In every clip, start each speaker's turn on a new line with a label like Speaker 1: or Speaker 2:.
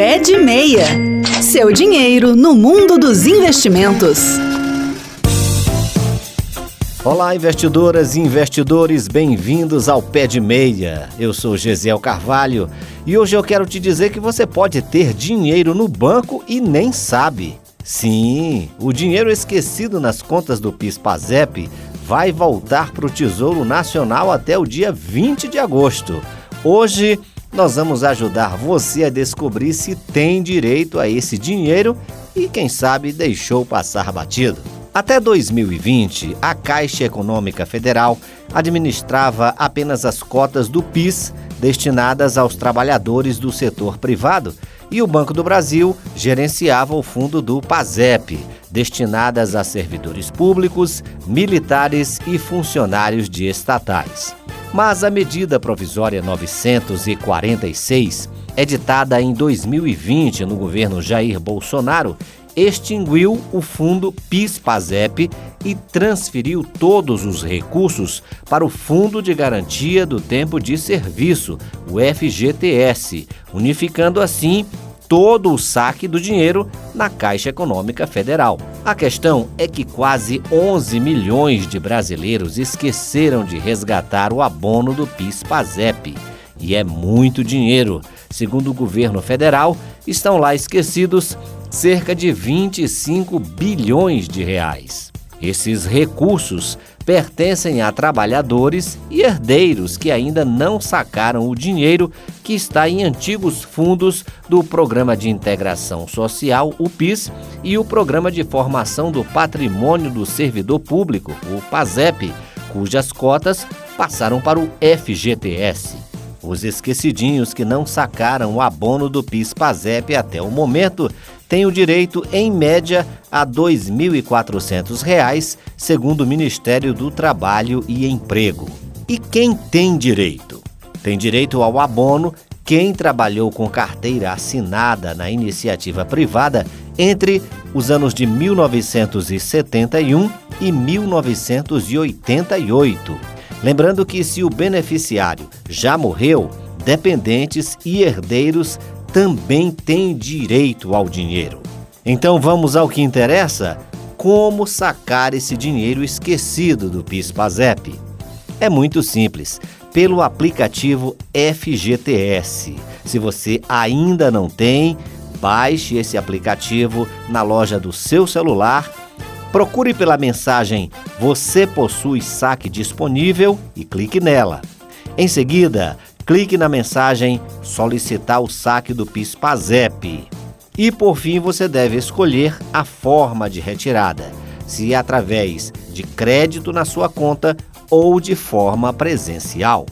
Speaker 1: Pé de Meia. Seu dinheiro no mundo dos investimentos.
Speaker 2: Olá, investidoras e investidores, bem-vindos ao Pé de Meia. Eu sou Gesiel Carvalho e hoje eu quero te dizer que você pode ter dinheiro no banco e nem sabe. Sim, o dinheiro esquecido nas contas do PIS/PASEP vai voltar para o Tesouro Nacional até o dia 20 de agosto. Hoje nós vamos ajudar você a descobrir se tem direito a esse dinheiro e, quem sabe, deixou passar batido. Até 2020, a Caixa Econômica Federal administrava apenas as cotas do PIS destinadas aos trabalhadores do setor privado e o Banco do Brasil gerenciava o fundo do PASEP, destinadas a servidores públicos, militares e funcionários de estatais. Mas a medida provisória 946, editada em 2020 no governo Jair Bolsonaro, extinguiu o fundo PIS/PASEP e transferiu todos os recursos para o Fundo de Garantia do Tempo de Serviço, o FGTS, unificando assim todo o saque do dinheiro na Caixa Econômica Federal. A questão é que quase 11 milhões de brasileiros esqueceram de resgatar o abono do PIS/PASEP. E é muito dinheiro. Segundo o governo federal, estão lá esquecidos cerca de 25 bilhões de reais. Esses recursos pertencem a trabalhadores e herdeiros que ainda não sacaram o dinheiro que está em antigos fundos do Programa de Integração Social, o PIS, e o Programa de Formação do Patrimônio do Servidor Público, o PASEP, cujas cotas passaram para o FGTS. Os esquecidinhos que não sacaram o abono do PIS-PASEP até o momento têm o direito, em média, a R$ 2.400, segundo o Ministério do Trabalho e Emprego. E quem tem direito? Tem direito ao abono quem trabalhou com carteira assinada na iniciativa privada entre os anos de 1971 e 1988. Lembrando que, se o beneficiário já morreu, dependentes e herdeiros também têm direito ao dinheiro. Então vamos ao que interessa: como sacar esse dinheiro esquecido do PIS/PASEP? É muito simples, pelo aplicativo FGTS. Se você ainda não tem, baixe esse aplicativo na loja do seu celular, procure pela mensagem Você possui saque disponível e clique nela. Em seguida, clique na mensagem Solicitar o saque do PIS/PASEP. E por fim, você deve escolher a forma de retirada, se é através de crédito na sua conta ou de forma presencial.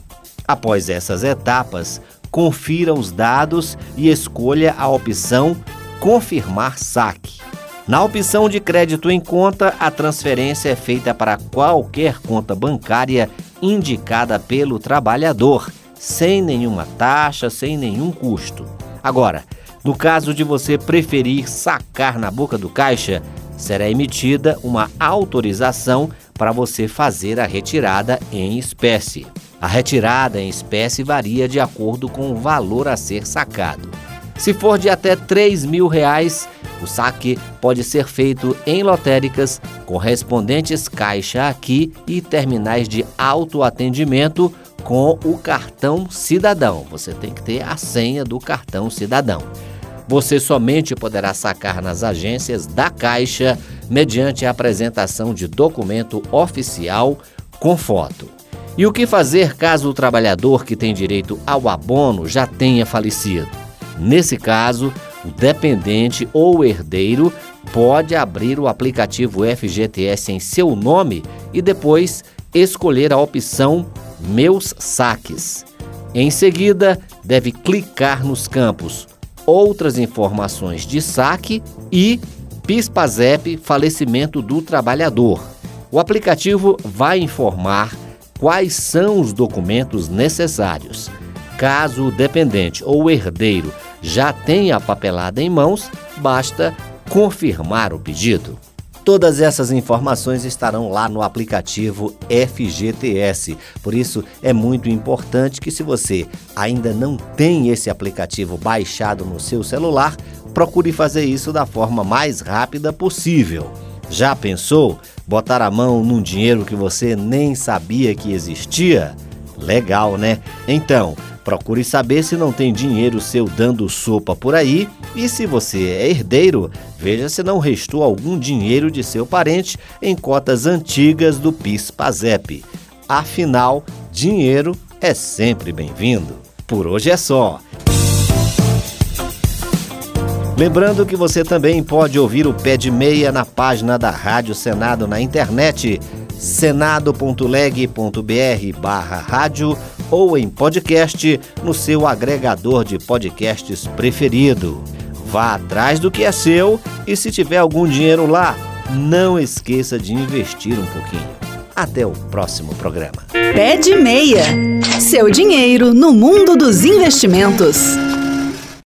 Speaker 2: Após essas etapas, confira os dados e escolha a opção Confirmar saque. Na opção de crédito em conta, a transferência é feita para qualquer conta bancária indicada pelo trabalhador, sem nenhuma taxa, sem nenhum custo. Agora, no caso de você preferir sacar na boca do caixa, será emitida uma autorização para você fazer a retirada em espécie. A retirada em espécie varia de acordo com o valor a ser sacado. Se for de até 3 mil reais, o saque pode ser feito em lotéricas, correspondentes caixa aqui e terminais de autoatendimento com o cartão cidadão. Você tem que ter a senha do cartão cidadão. Você somente poderá sacar nas agências da Caixa mediante a apresentação de documento oficial com foto. E o que fazer caso o trabalhador que tem direito ao abono já tenha falecido? Nesse caso, o dependente ou herdeiro pode abrir o aplicativo FGTS em seu nome e depois escolher a opção Meus Saques. Em seguida, deve clicar nos campos outras informações de saque e PIS/PASEP falecimento do trabalhador. O aplicativo vai informar quais são os documentos necessários. Caso o dependente ou herdeiro já tenha a papelada em mãos, basta confirmar o pedido. Todas essas informações estarão lá no aplicativo FGTS. Por isso é muito importante que se você ainda não tem esse aplicativo baixado no seu celular, procure fazer isso da forma mais rápida possível. Já pensou botar a mão num dinheiro que você nem sabia que existia? Legal, né? Então, procure saber se não tem dinheiro seu dando sopa por aí e se você é herdeiro, veja se não restou algum dinheiro de seu parente em cotas antigas do PIS/PASEP. Afinal, dinheiro é sempre bem-vindo. Por hoje é só. Lembrando que você também pode ouvir o Pé de Meia na página da Rádio Senado na internet senado.leg.br barra ou em podcast no seu agregador de podcasts preferido. Vá atrás do que é seu e se tiver algum dinheiro lá, não esqueça de investir um pouquinho. Até o próximo programa.
Speaker 1: Pé de Meia. Seu dinheiro no mundo dos investimentos.